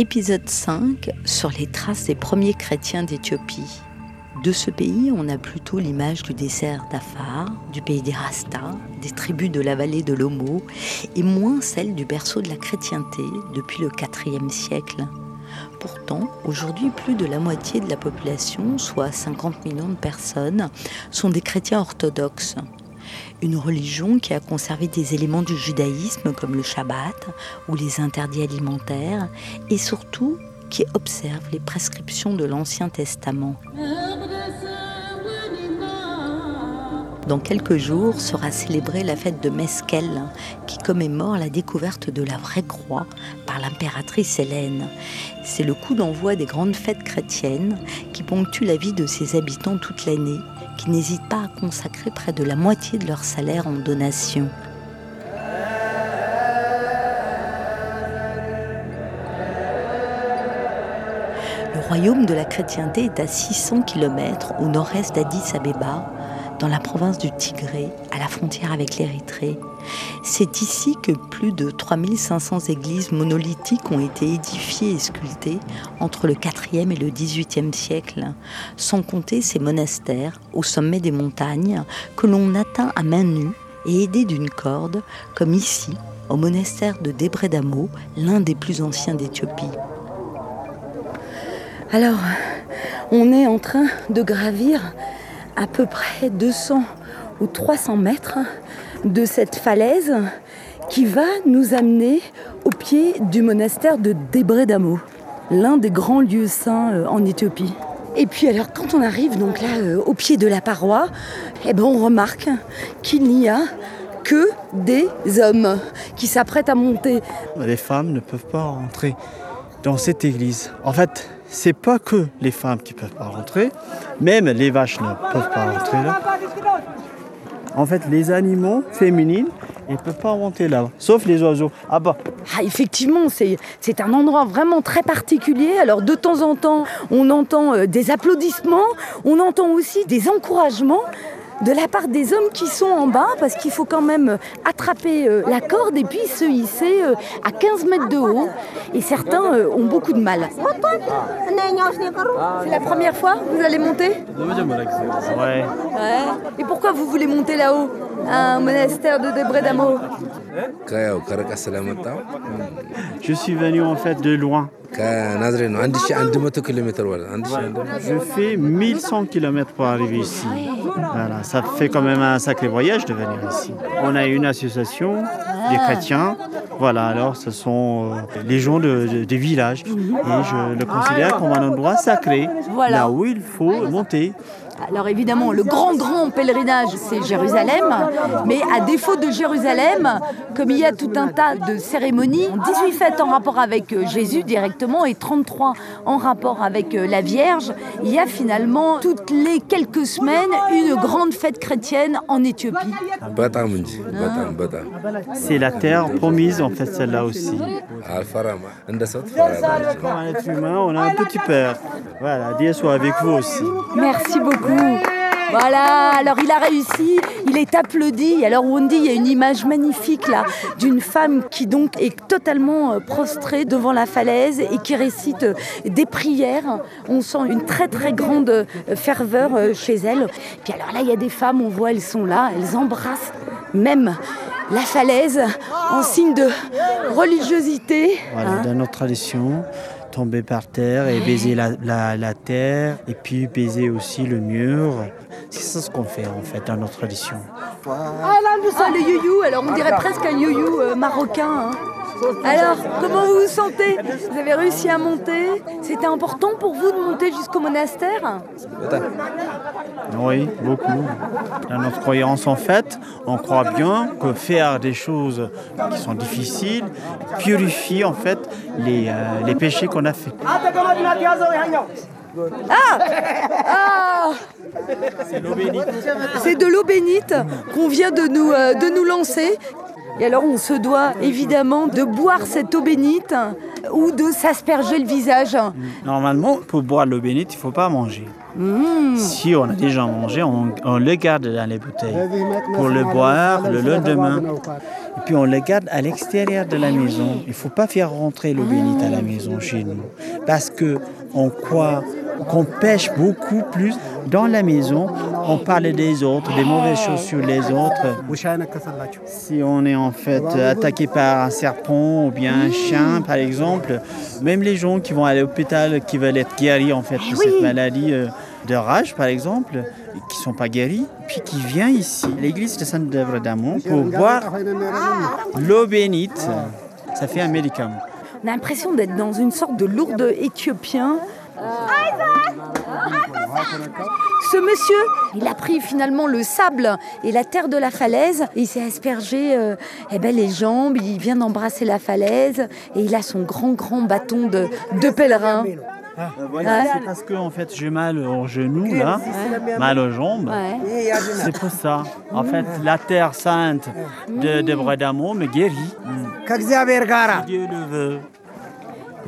Épisode 5 sur les traces des premiers chrétiens d'Éthiopie. De ce pays, on a plutôt l'image du désert d'Afar, du pays des Rastas, des tribus de la vallée de l'Omo, et moins celle du berceau de la chrétienté depuis le IVe siècle. Pourtant, aujourd'hui, plus de la moitié de la population, soit 50 millions de personnes, sont des chrétiens orthodoxes. Une religion qui a conservé des éléments du judaïsme comme le Shabbat ou les interdits alimentaires et surtout qui observe les prescriptions de l'Ancien Testament. Dans quelques jours sera célébrée la fête de Meskel, qui commémore la découverte de la vraie croix par l'impératrice Hélène. C'est le coup d'envoi des grandes fêtes chrétiennes qui ponctuent la vie de ses habitants toute l'année, qui n'hésitent pas à consacrer près de la moitié de leur salaire en donation. Le royaume de la chrétienté est à 600 km au nord-est d'Addis Abeba, dans la province du Tigré, la frontière avec l'Érythrée. C'est ici que plus de 3500 églises monolithiques ont été édifiées et sculptées entre le 4e et le 18e siècle, sans compter ces monastères au sommet des montagnes que l'on atteint à main nue et aidé d'une corde, comme ici, au monastère de Debredamo, l'un des plus anciens d'Éthiopie. Alors, on est en train de gravir à peu près 200 ou 300 mètres de cette falaise qui va nous amener au pied du monastère de Debredamo, l'un des grands lieux saints euh, en Éthiopie. Et puis alors quand on arrive donc là euh, au pied de la paroi, eh ben on remarque qu'il n'y a que des hommes qui s'apprêtent à monter. Les femmes ne peuvent pas rentrer dans cette église. En fait, c'est pas que les femmes qui peuvent pas rentrer, même les vaches ne peuvent pas rentrer là. En fait, les animaux féminines, ils ne peuvent pas monter là, sauf les oiseaux. Ah bah. Ah, effectivement, c'est un endroit vraiment très particulier. Alors de temps en temps, on entend euh, des applaudissements, on entend aussi des encouragements de la part des hommes qui sont en bas, parce qu'il faut quand même attraper euh, la corde et puis se hisser euh, à 15 mètres de haut. Et certains euh, ont beaucoup de mal. C'est la première fois que vous allez monter? Ouais. Et pourquoi vous voulez monter là-haut? Un monastère de Debredamo Je suis venu en fait de loin. Je fais 1100 km pour arriver ici. Voilà, ça fait quand même un sacré voyage de venir ici. On a une association des chrétiens. Voilà, alors ce sont euh, les gens de, des villages. Et je le considère comme un endroit sacré, là où il faut monter. Alors évidemment, le grand, grand pèlerinage, c'est Jérusalem. Mais à défaut de Jérusalem, comme il y a tout un tas de cérémonies, 18 fêtes en rapport avec euh, Jésus directement et 33 en rapport avec euh, la Vierge, il y a finalement toutes les quelques semaines une grande fête chrétienne en Éthiopie. C'est la terre promise, en fait, celle-là aussi. Comme un être humain, on a un petit peur. Voilà, Dieu soit avec vous aussi. Merci beaucoup. Voilà, alors il a réussi, il est applaudi. Alors dit, il y a une image magnifique là d'une femme qui donc est totalement euh, prostrée devant la falaise et qui récite euh, des prières. On sent une très très grande euh, ferveur chez elle. Puis alors là, il y a des femmes, on voit, elles sont là, elles embrassent même la falaise en signe de religiosité. Voilà, hein. dans notre tradition, tomber par terre et baiser la, la- terre et puis baiser aussi le mur. C'est ça ce qu'on fait en fait dans notre tradition. Ah, le youyou, alors on dirait presque un youyou euh, marocain. hein. Alors, comment vous vous sentez Vous avez réussi à monter C'était important pour vous de monter jusqu'au monastère Oui, beaucoup. Dans notre croyance, en fait, on croit bien que faire des choses qui sont difficiles purifie en fait les, euh, les péchés qu'on a faits. Ah, ah C'est de l'eau bénite qu'on vient de nous, euh, de nous lancer. Et alors on se doit évidemment de boire cette eau bénite ou de s'asperger le visage. Normalement, pour boire l'eau bénite, il ne faut pas manger. Si on a déjà mangé, on, on le garde dans les bouteilles pour le boire le lendemain. Et puis on le garde à l'extérieur de la maison. Il ne faut pas faire rentrer l'eau bénite à la maison chez nous. Parce que on croit qu'on pêche beaucoup plus dans la maison. On parle des autres, des mauvaises choses sur les autres. Si on est en fait attaqué par un serpent ou bien un chien, par exemple, même les gens qui vont à l'hôpital, qui veulent être guéris en fait de cette maladie euh, de rage, par exemple, qui sont pas guéris, puis qui viennent ici, l'église de Sainte-Dèvre d'Amont, pour boire l'eau bénite. Ça fait un médicament. On a l'impression d'être dans une sorte de lourde éthiopien. Ce monsieur, il a pris finalement le sable et la terre de la falaise et il s'est aspergé euh, eh ben, les jambes, il vient d'embrasser la falaise et il a son grand grand bâton de, de pèlerin. Voilà, c'est parce que en fait j'ai mal au genou là, mal aux jambes. Ouais. C'est pour ça. En fait, la terre sainte de, de Bredamo me guérit. Dieu le veut.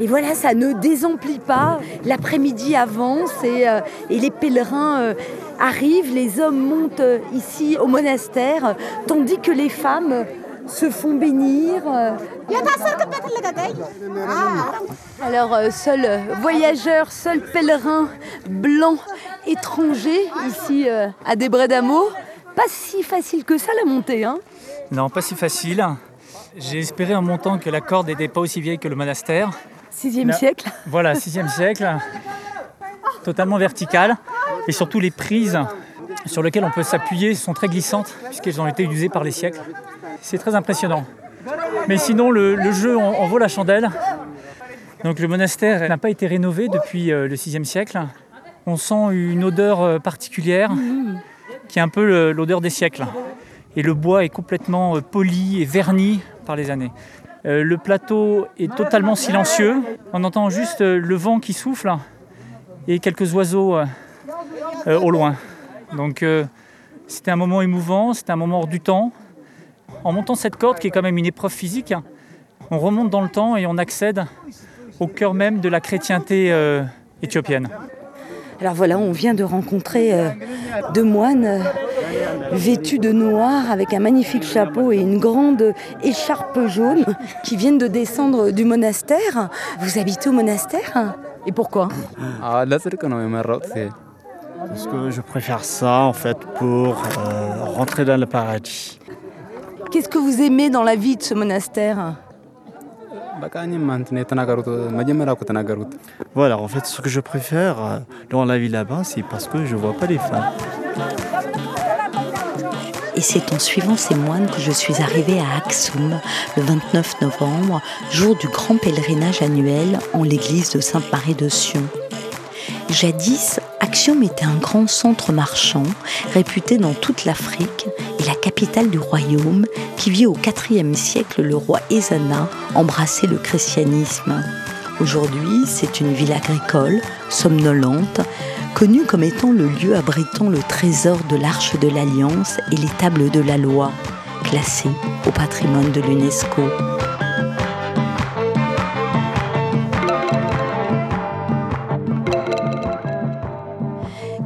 Et voilà, ça ne désemplit pas. L'après-midi avance et, euh, et les pèlerins euh, arrivent, les hommes montent euh, ici au monastère, tandis que les femmes se font bénir. euh. Alors, seul voyageur, seul pèlerin blanc étranger ici à Debredamo. Pas si facile que ça la montée, hein Non, pas si facile. J'ai espéré en montant que la corde n'était pas aussi vieille que le monastère. Sixième Non. siècle. Voilà, 6e siècle, totalement verticale. Et surtout les prises sur lesquelles on peut s'appuyer sont très glissantes puisqu'elles ont été usées par les siècles. C'est très impressionnant. Mais sinon, le, le jeu en, en vaut la chandelle. Donc le monastère n'a pas été rénové depuis euh, le 6e siècle. On sent une odeur euh, particulière qui est un peu l'odeur des siècles. Et le bois est complètement euh, poli et verni par les années. Euh, le plateau est totalement silencieux. On entend juste euh, le vent qui souffle et quelques oiseaux euh, au loin. Donc c'était un moment émouvant, c'était un moment hors du temps. En montant cette corde, qui est quand même une épreuve physique, on remonte dans le temps et on accède au cœur même de la chrétienté éthiopienne. Alors voilà, on vient de rencontrer deux moines vêtus de noir avec un magnifique chapeau et une grande écharpe jaune qui viennent de descendre du monastère. Vous habitez au monastère? Et pourquoi? Parce que je préfère ça en fait pour euh, rentrer dans le paradis. Qu'est-ce que vous aimez dans la vie de ce monastère? Voilà, en fait, ce que je préfère euh, dans la vie là-bas, c'est parce que je ne vois pas les femmes. Et c'est en suivant ces moines que je suis arrivée à Aksum le 29 novembre, jour du grand pèlerinage annuel en l'église de Sainte-Marie de Sion. Jadis, Axiom était un grand centre marchand réputé dans toute l'Afrique et la capitale du royaume qui vit au IVe siècle le roi Ezana embrasser le christianisme. Aujourd'hui, c'est une ville agricole, somnolente, connue comme étant le lieu abritant le trésor de l'Arche de l'Alliance et les tables de la loi, classées au patrimoine de l'UNESCO.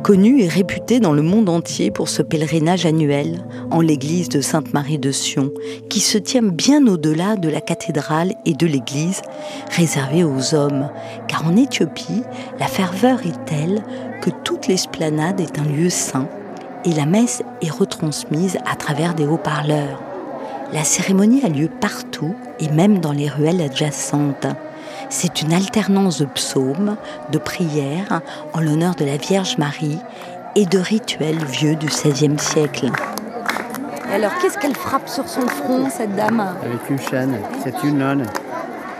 Connu et réputé dans le monde entier pour ce pèlerinage annuel en l'église de Sainte-Marie de Sion, qui se tient bien au-delà de la cathédrale et de l'église réservée aux hommes. Car en Éthiopie, la ferveur est telle que toute l'esplanade est un lieu saint et la messe est retransmise à travers des haut-parleurs. La cérémonie a lieu partout et même dans les ruelles adjacentes. C'est une alternance de psaumes, de prières en l'honneur de la Vierge Marie et de rituels vieux du XVIe siècle. Et alors, qu'est-ce qu'elle frappe sur son front, cette dame Avec une chaîne. C'est une nonne.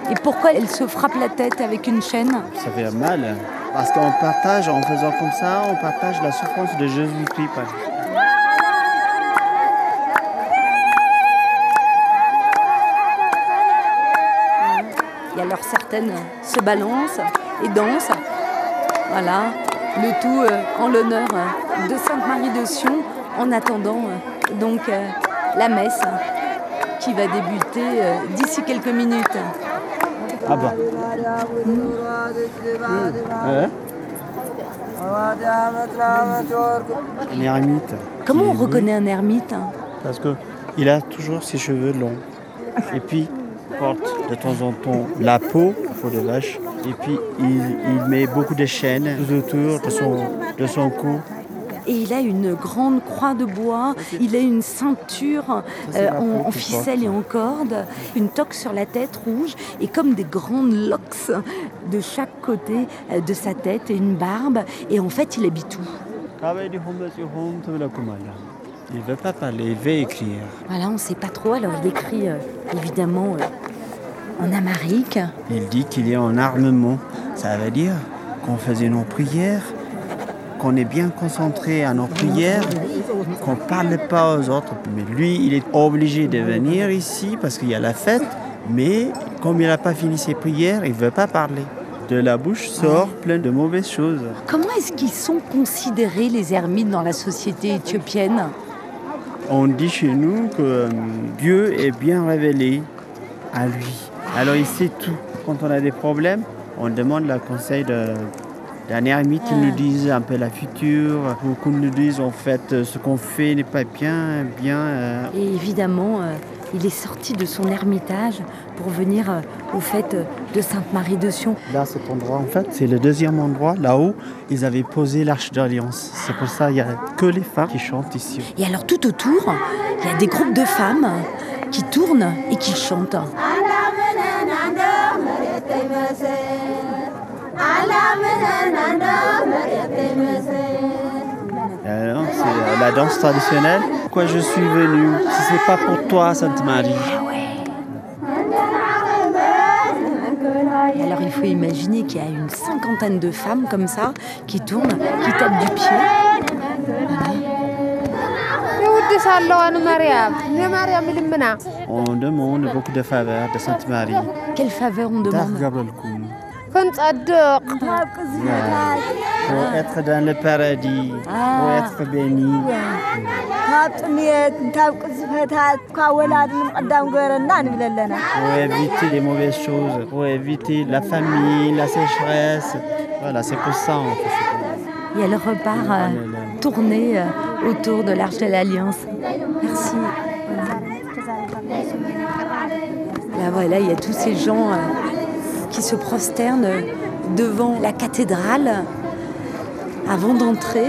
Et pourquoi elle se frappe la tête avec une chaîne Ça fait mal. Parce qu'on partage, en faisant comme ça, on partage la souffrance de Jésus-Christ. Et alors certaines se balancent et dansent. Voilà, le tout euh, en l'honneur euh, de Sainte Marie de Sion, en attendant euh, donc la messe qui va débuter d'ici quelques minutes. Ah bah. Un ermite. Comment on reconnaît un ermite hein? Parce qu'il a toujours ses cheveux longs. Et puis, porte de temps en temps la peau, la peau de vache. Et puis, il, met beaucoup de chaînes tout autour de son, de son cou et il a une grande croix de bois, il a une ceinture euh, en, ficelle et en corde, une toque sur la tête rouge et comme des grandes locks de chaque côté euh, de sa tête et une barbe. Et en fait, il habite où? Il ne veut pas parler, il veut écrire. Voilà, on ne sait pas trop. Alors il écrit euh, évidemment en amérique. Il dit qu'il est en armement. Ça veut dire qu'on faisait nos prières qu'on est bien concentré à nos prières, qu'on ne parle pas aux autres. Mais lui, il est obligé de venir ici parce qu'il y a la fête, mais comme il n'a pas fini ses prières, il ne veut pas parler. De la bouche sort plein de mauvaises choses. Comment est-ce qu'ils sont considérés les ermites dans la société éthiopienne? On dit chez nous que euh, Dieu est bien révélé à lui. Alors il sait tout. Quand on a des problèmes, on demande le conseil de, d'un ermite qui nous dise un peu la future, ou qu'on nous dise en fait ce qu'on fait n'est pas bien, bien. Euh. Et évidemment, euh, il est sorti de son ermitage pour venir euh, au fait de Sainte-Marie de Sion. Là, cet endroit, en fait, c'est le deuxième endroit. Là-haut, ils avaient posé l'arche d'alliance. C'est pour ça qu'il n'y a que les femmes qui chantent ici. Et alors, tout autour, il y a des groupes de femmes qui tournent et qui chantent. Euh, c'est la danse traditionnelle. Pourquoi je suis venu? Si c'est pas pour toi, Sainte Marie. alors il faut imaginer qu'il y a une cinquantaine de femmes comme ça qui tournent, qui tapent du pied. On demande beaucoup de faveurs de Sainte Marie. Quelle faveur on demande. Pour être dans le paradis, pour être béni. Pour éviter les mauvaises choses, pour éviter la famille, la sécheresse. Voilà, c'est pour ça. Et elle repart euh, tourner euh, autour de l'Arche de l'Alliance. Merci. Là, voilà, il y a tous ces gens. Euh, qui se prosternent devant la cathédrale avant d'entrer.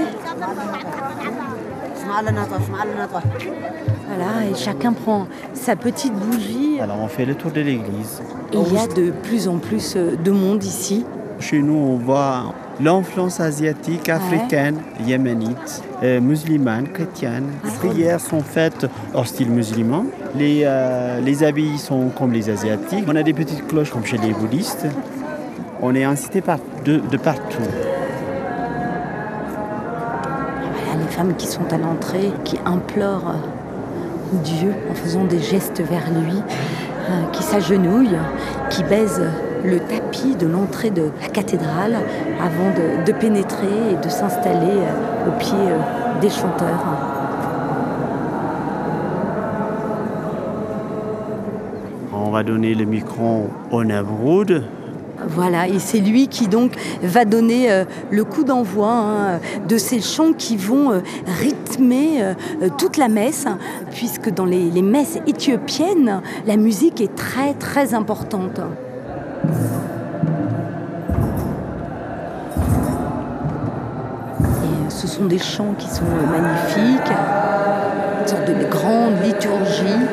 Voilà, et chacun prend sa petite bougie. Alors on fait le tour de l'église. Et il y a de plus en plus de monde ici. Chez nous, on voit l'influence asiatique, africaine, yéménite, euh, musulmane, chrétienne. Les prières sont faites hors style musulman. Les, euh, les habits sont comme les asiatiques. On a des petites cloches comme chez les bouddhistes. On est incité par, de, de partout. Voilà les femmes qui sont à l'entrée, qui implorent Dieu en faisant des gestes vers lui, euh, qui s'agenouillent, qui baisent le tapis de l'entrée de la cathédrale avant de, pénétrer et de s'installer euh, au pied euh, des chanteurs. On va donner le micro au Navroud. Voilà, et c'est lui qui donc va donner euh, le coup d'envoi hein, de ces chants qui vont rythmer toute la messe, puisque dans les, les messes éthiopiennes, la musique est très très importante. Sont des chants qui sont magnifiques, une sorte de grande liturgie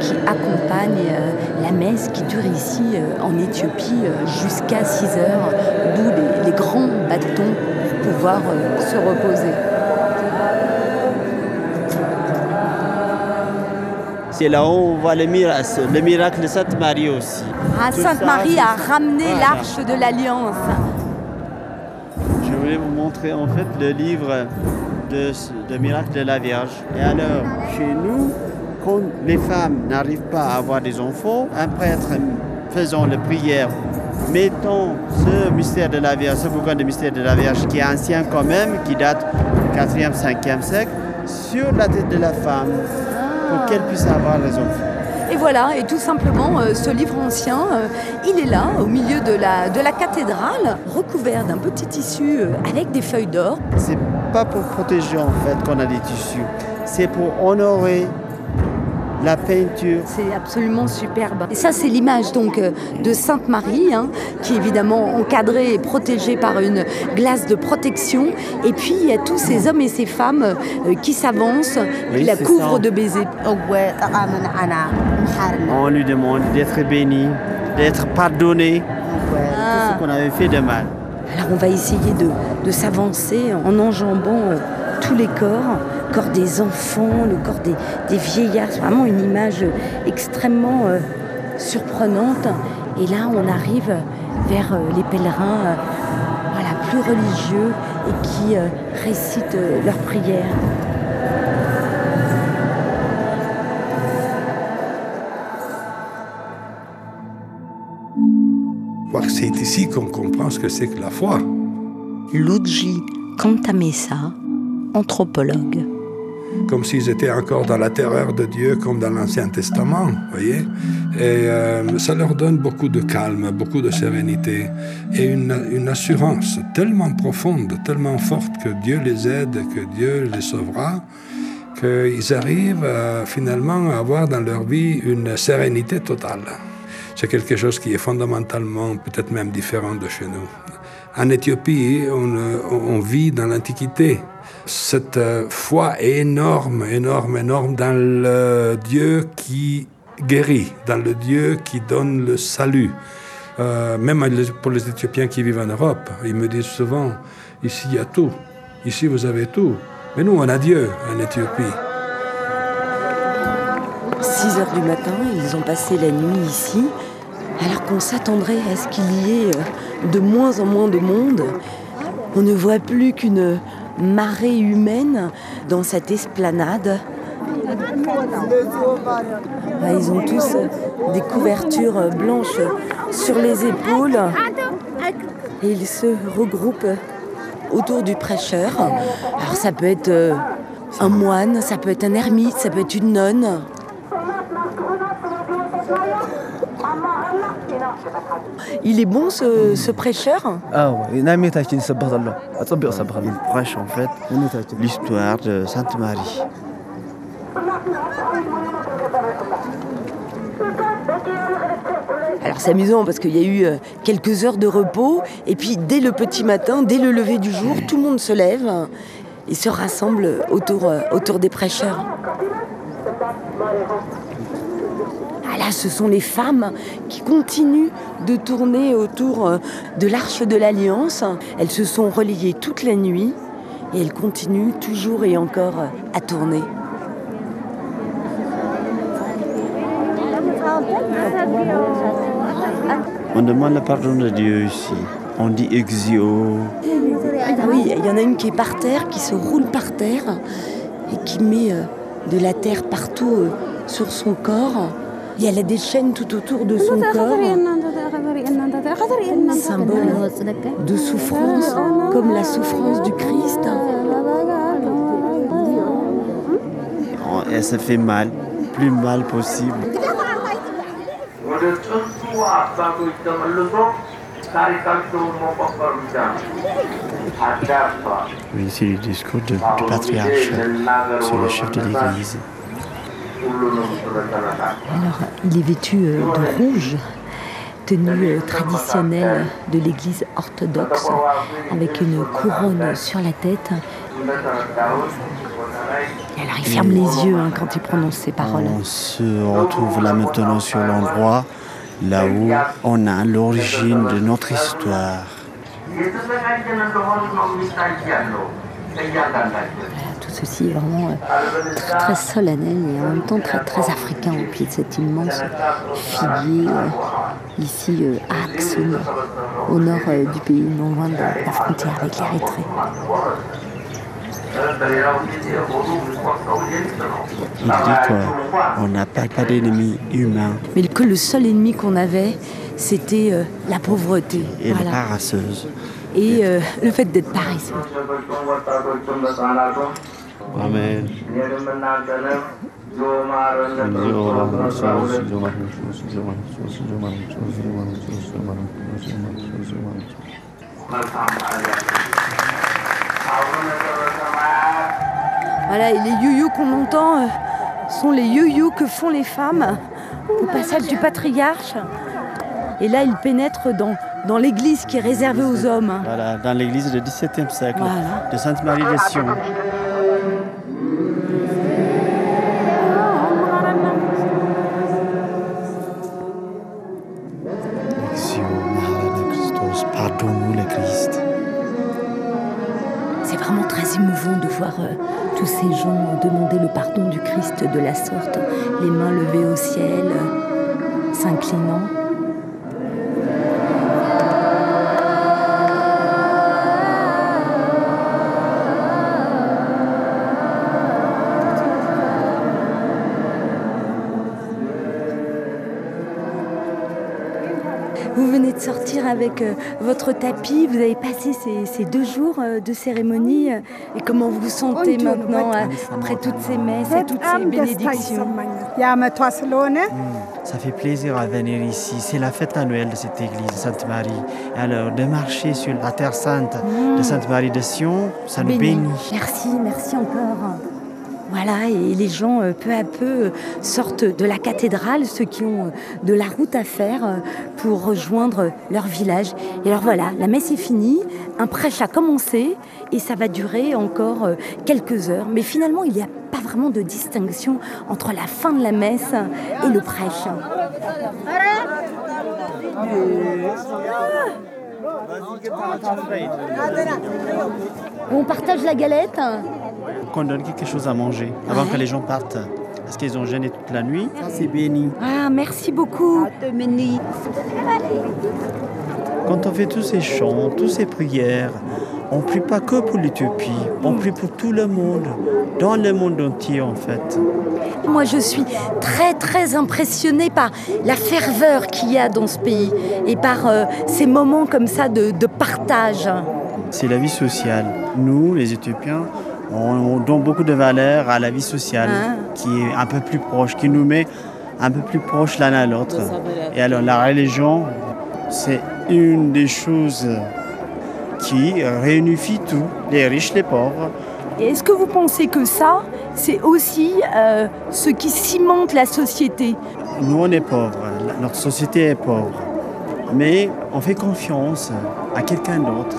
qui accompagne euh, la messe qui dure ici euh, en Éthiopie euh, jusqu'à 6 heures, d'où les, grands bâtons pour pouvoir se reposer. Et là-haut, on voit le miracle, le miracle de Sainte Marie aussi. Ah, Sainte Marie c'est- a ramené l'arche de l'Alliance. Voulais vous montrer en fait le livre de, de miracle de la Vierge. Et alors, chez nous, quand les femmes n'arrivent pas à avoir des enfants, un prêtre faisant la prière, mettant ce mystère de la Vierge, ce bouquin de mystère de la Vierge qui est ancien quand même, qui date du 4e, 5e siècle, sur la tête de la femme pour qu'elle puisse avoir les enfants. Et voilà, et tout simplement, euh, ce livre ancien, euh, il est là, au milieu de la, cathédrale, recouvert d'un petit tissu euh, avec des feuilles d'or. C'est pas pour protéger en fait qu'on a des tissus, c'est pour honorer la peinture C'est absolument superbe. Et ça, c'est l'image donc euh, de Sainte Marie, hein, qui est évidemment encadrée et protégée par une glace de protection. Et puis, il y a tous ces hommes et ces femmes euh, qui s'avancent, Oui, qui la couvrent ça. de baisers. On lui demande d'être béni, d'être pardonné, Ah. tout ce qu'on avait fait de mal. Alors on va essayer de, de s'avancer en enjambant euh, tous les corps, le corps des enfants, le corps des, des vieillards. C'est vraiment une image extrêmement euh, surprenante. Et là, on arrive vers euh, les pèlerins euh, voilà, plus religieux et qui euh, récitent euh, leurs prières. C'est ici qu'on comprend ce que c'est que la foi. Luigi Cantamessa, anthropologue. Comme s'ils étaient encore dans la terreur de Dieu, comme dans l'Ancien Testament, voyez. Et euh, ça leur donne beaucoup de calme, beaucoup de sérénité et une, assurance tellement profonde, tellement forte que Dieu les aide, que Dieu les sauvera, qu'ils arrivent finalement à avoir dans leur vie une sérénité totale. C'est quelque chose qui est fondamentalement peut-être même différent de chez nous. En Éthiopie, on vit dans l'Antiquité. Cette euh, foi énorme, énorme, énorme dans le Dieu qui guérit, dans le Dieu qui donne le salut. Euh, même pour les Éthiopiens qui vivent en Europe, ils me disent souvent, ici il y a tout, ici vous avez tout, mais nous on a Dieu en Éthiopie. 6 heures du matin, ils ont passé la nuit ici, alors qu'on s'attendrait à ce qu'il y ait euh, de moins en moins de monde. On ne voit plus qu'une marée humaine dans cette esplanade. Ah, Ils ont tous des couvertures blanches sur les épaules et ils se regroupent autour du prêcheur. Alors ça peut être euh, un moine, ça peut être un ermite, ça peut être une nonne. Il est bon ce, ce prêcheur Il prêche en fait l'histoire de Sainte Marie. Alors c'est amusant parce qu'il y a eu euh, quelques heures de repos et puis dès le petit matin, dès le lever du jour, tout le monde se lève euh, et se rassemble autour, euh, autour des prêcheurs. Ah là, ce sont les femmes qui continuent de tourner autour euh, de l'arche de l'Alliance. Elles se sont relayées toute la nuit et elles continuent toujours et encore euh, à tourner. On demande le pardon de Dieu ici. On dit exio. Oui, il y en a une qui est par terre, qui se roule par terre et qui met euh, de la terre partout sur son corps. Il y a des chaînes tout autour de son corps. Symbole de souffrance, comme la souffrance du Christ. Oh, Elle se fait mal, plus mal possible. Oui, c'est le discours du patriarche sur le chef de l'Église. Alors, il est vêtu euh, de rouge, tenue euh, traditionnelle de l'église orthodoxe, avec une couronne sur la tête. Alors, il ferme les yeux hein, quand il prononce ces paroles. On se retrouve là maintenant sur l'endroit là où on a l'origine de notre histoire. Tout ceci est vraiment euh, très, solennel et en même temps très, très africain. pied de cette immense figuier euh, ici euh, à Axum, au nord du pays, non loin de la frontière avec l'Érythrée. Il dit qu'on n'a pas, pas d'ennemi humain. Mais que le seul ennemi qu'on avait, c'était la pauvreté. Et voilà. les. Et euh, le fait d'être paresseux. Amen. Voilà, et les yo-yo qu'on entend euh, sont les yo-yo que font les femmes au passage du patriarche. Et là, ils pénètrent dans, dans l'église qui est réservée aux hommes. Voilà, dans l'église du XVIIe siècle Voilà. de Sainte-Marie de Sion. Sion, Maharana Christos, pardonne-nous le Christ. C'est vraiment très émouvant de voir euh, tous ces gens demander le pardon du Christ de la sorte, les mains levées au ciel, euh, s'inclinant. Avec euh, votre tapis, vous avez passé ces, ces deux jours euh, de cérémonie. euh, et comment vous vous sentez maintenant après toutes ces messes et toutes ces bénédictions Ça fait plaisir à venir ici. C'est la fête annuelle de cette église de Sainte-Marie. Alors, de marcher sur la terre sainte de Sainte-Marie de Sion, ça nous Béni. bénit. Merci, merci encore. Voilà, et les gens, euh, peu à peu, euh, sortent de la cathédrale, ceux qui ont euh, de la route à faire pour rejoindre leur village. Et alors voilà, la messe est finie, un prêche a commencé, et ça va durer encore quelques heures. Mais finalement, il n'y a pas vraiment de distinction entre la fin de la messe et le prêche. On partage la galette Qu'on donne quelque chose à manger avant que les gens partent. Parce qu'ils ont gêné toute la nuit. C'est béni. Ah, merci beaucoup. Quand on fait tous ces chants, toutes ces prières, on ne prie pas que pour l'Éthiopie, on prie pour tout le monde, dans le monde entier en fait. Moi, je suis très, très impressionnée par la ferveur qu'il y a dans ce pays et par euh, ces moments comme ça de, de partage. C'est la vie sociale. Nous, les Éthiopiens, on, on donne beaucoup de valeur à la vie sociale Ah. qui est un peu plus proche, qui nous met un peu plus proche l'un à l'autre. Et alors la religion, c'est une des choses qui réunifie tout, les riches, les pauvres. Et est-ce que vous pensez que ça, c'est aussi euh, ce qui cimente la société? Nous, on est pauvres, notre société est pauvre. Mais on fait confiance à quelqu'un d'autre.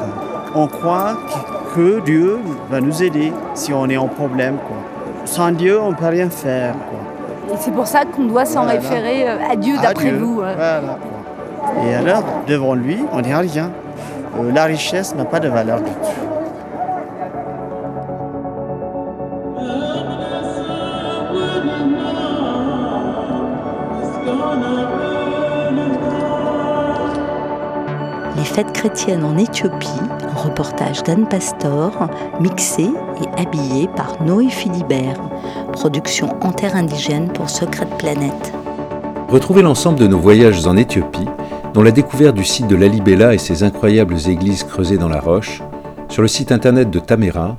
On croit que Dieu va nous aider si on est en problème. Quoi. Sans Dieu, on ne peut rien faire. Quoi. Et c'est pour ça qu'on doit s'en Voilà. référer euh, à Dieu, d'après vous. voilà. Et alors, devant lui, on n'est rien. Euh, la richesse n'a pas de valeur du tout. Les fêtes chrétiennes en Éthiopie, reportage d'Anne Pastor, mixé et habillé par Noé Philibert, production indigène pour Secret Planète. Retrouvez l'ensemble de nos voyages en Éthiopie, dont la découverte du site de Lalibela et ses incroyables églises creusées dans la roche, sur le site internet de Tamera,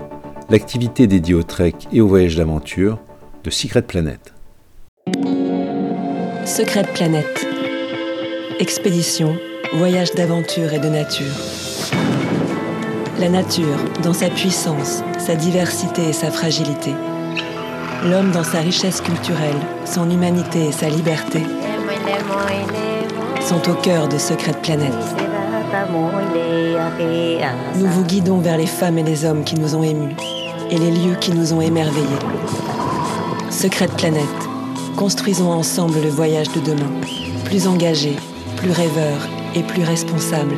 l'activité dédiée au trek et au voyage d'aventure de Secret Planet. Secrète planète. Expédition, voyage d'aventure et de nature. La nature, dans sa puissance, sa diversité et sa fragilité. L'homme dans sa richesse culturelle, son humanité et sa liberté sont au cœur de Secrète planète. Nous vous guidons vers les femmes et les hommes qui nous ont émus et les lieux qui nous ont émerveillés. Secrète planète. Construisons ensemble le voyage de demain, plus engagé, plus rêveur et plus responsable.